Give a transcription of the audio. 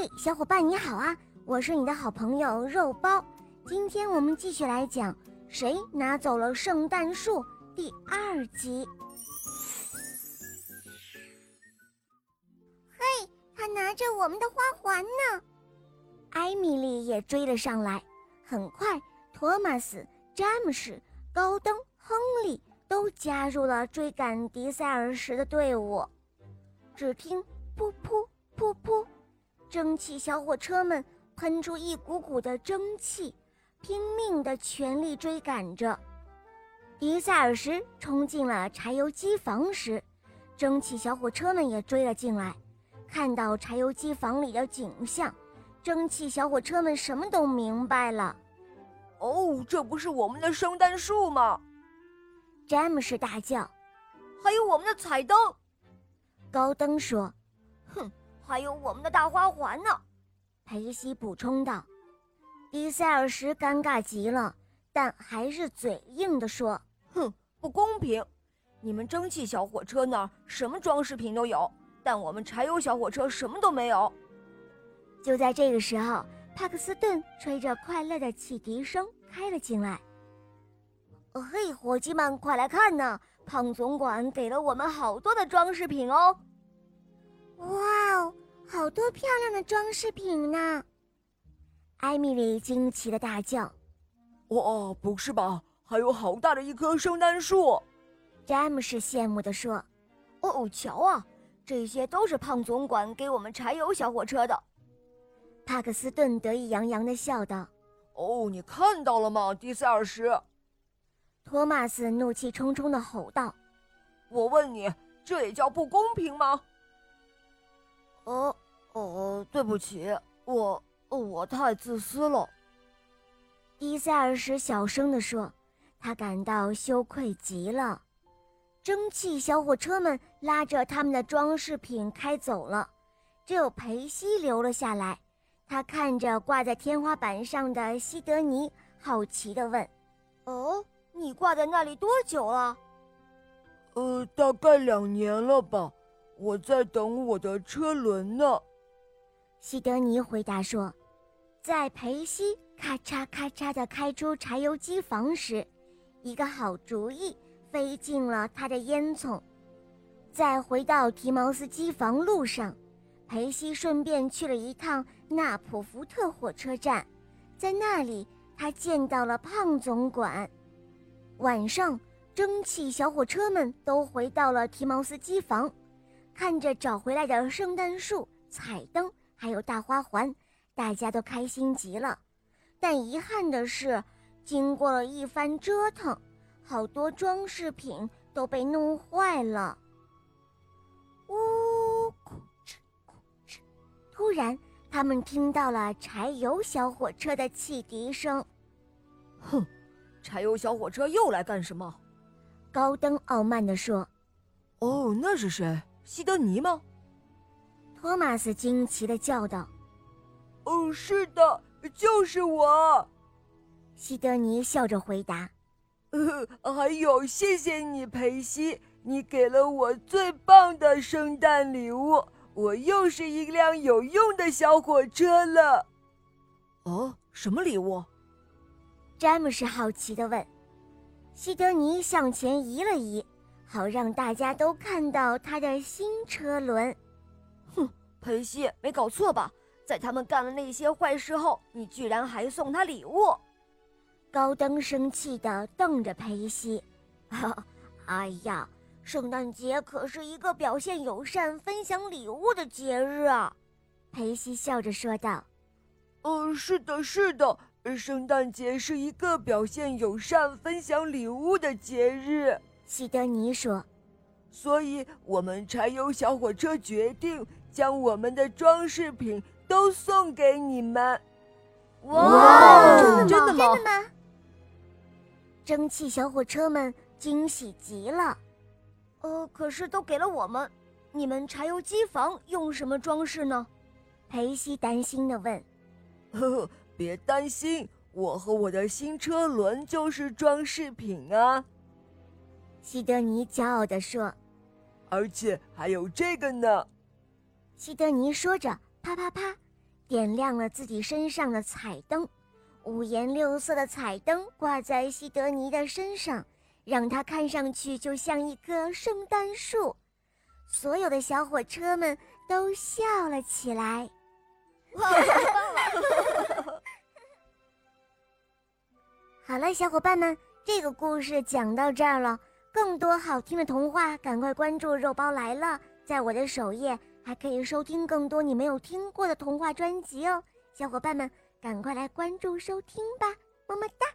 嘿，小伙伴你好啊！我是你的好朋友肉包。今天我们继续来讲《谁拿走了圣诞树》第二集。嘿，他拿着我们的花环呢！艾米丽也追了上来。很快，托马斯、詹姆士、高登、亨利都加入了追赶迪塞尔时的队伍。只听“噗噗噗噗”。蒸汽小火车们喷出一股股的蒸汽，拼命地全力追赶着。迪塞尔什冲进了柴油机房时，蒸汽小火车们也追了进来。看到柴油机房里的景象，蒸汽小火车们什么都明白了。哦，这不是我们的圣诞树吗？詹姆士大叫。还有我们的彩灯。高登说。哼。还有我们的大花环呢，裴西补充道。迪塞尔什尴尬极了，但还是嘴硬地说：“哼，不公平！你们蒸汽小火车那儿什么装饰品都有，但我们柴油小火车什么都没有。”就在这个时候，帕克斯顿吹着快乐的汽笛声开了进来。“嘿，伙计们，快来看呐！胖总管给了我们好多的装饰品哦！”哇哦！好多漂亮的装饰品呢！艾米丽惊奇的大叫：“哇，不是吧？还有好大的一棵圣诞树！”詹姆士羡慕的说：“哦，瞧啊，这些都是胖总管给我们柴油小火车的。”帕克斯顿得意洋洋的笑道：“哦，你看到了吗，迪塞尔什？”托马斯怒气冲冲的吼道：“我问你，这也叫不公平吗？”哦哦，对不起，我我太自私了。伊塞尔什小声地说，他感到羞愧极了。蒸汽小火车们拉着他们的装饰品开走了，只有裴西留了下来。他看着挂在天花板上的西德尼，好奇地问：“哦，你挂在那里多久了？”“呃，大概两年了吧。”我在等我的车轮呢，西德尼回答说：“在裴西咔嚓咔嚓地开出柴油机房时，一个好主意飞进了他的烟囱。在回到提毛斯机房路上，裴西顺便去了一趟纳普福特火车站，在那里他见到了胖总管。晚上，蒸汽小火车们都回到了提毛斯机房。”看着找回来的圣诞树、彩灯，还有大花环，大家都开心极了。但遗憾的是，经过了一番折腾，好多装饰品都被弄坏了。呜，咕哧咕哧！突然，他们听到了柴油小火车的汽笛声。哼，柴油小火车又来干什么？高登傲慢地说：“哦，那是谁？”西德尼吗？托马斯惊奇的叫道：“哦，是的，就是我。”西德尼笑着回答：“呃，还有，谢谢你，裴西，你给了我最棒的圣诞礼物，我又是一辆有用的小火车了。”哦，什么礼物？詹姆士好奇的问。西德尼向前移了移。好让大家都看到他的新车轮。哼，裴西，没搞错吧？在他们干了那些坏事后，你居然还送他礼物？高登生气地瞪着裴西。哎呀，圣诞节可是一个表现友善、分享礼物的节日啊！裴西笑着说道。呃，是的，是的，圣诞节是一个表现友善、分享礼物的节日。西德尼说：“所以，我们柴油小火车决定将我们的装饰品都送给你们。”哇，真的吗？真的吗蒸汽小火车们惊喜极了。呃，可是都给了我们，你们柴油机房用什么装饰呢？裴西担心的问。“呵呵，别担心，我和我的新车轮就是装饰品啊。”西德尼骄傲地说：“而且还有这个呢。”西德尼说着，啪啪啪，点亮了自己身上的彩灯。五颜六色的彩灯挂在西德尼的身上，让他看上去就像一棵圣诞树。所有的小火车们都笑了起来。哇，太棒了！好了，小伙伴们，这个故事讲到这儿了。更多好听的童话，赶快关注“肉包来了”！在我的首页还可以收听更多你没有听过的童话专辑哦，小伙伴们。赶快来关注收听吧，么么哒。